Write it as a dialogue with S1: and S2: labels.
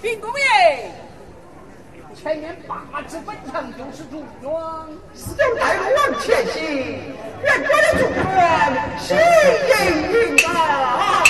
S1: 禀公
S2: 爷。前面八尺粉墙就是祝庄
S3: 四周大路往前行愿官家祝愿喜迎云啊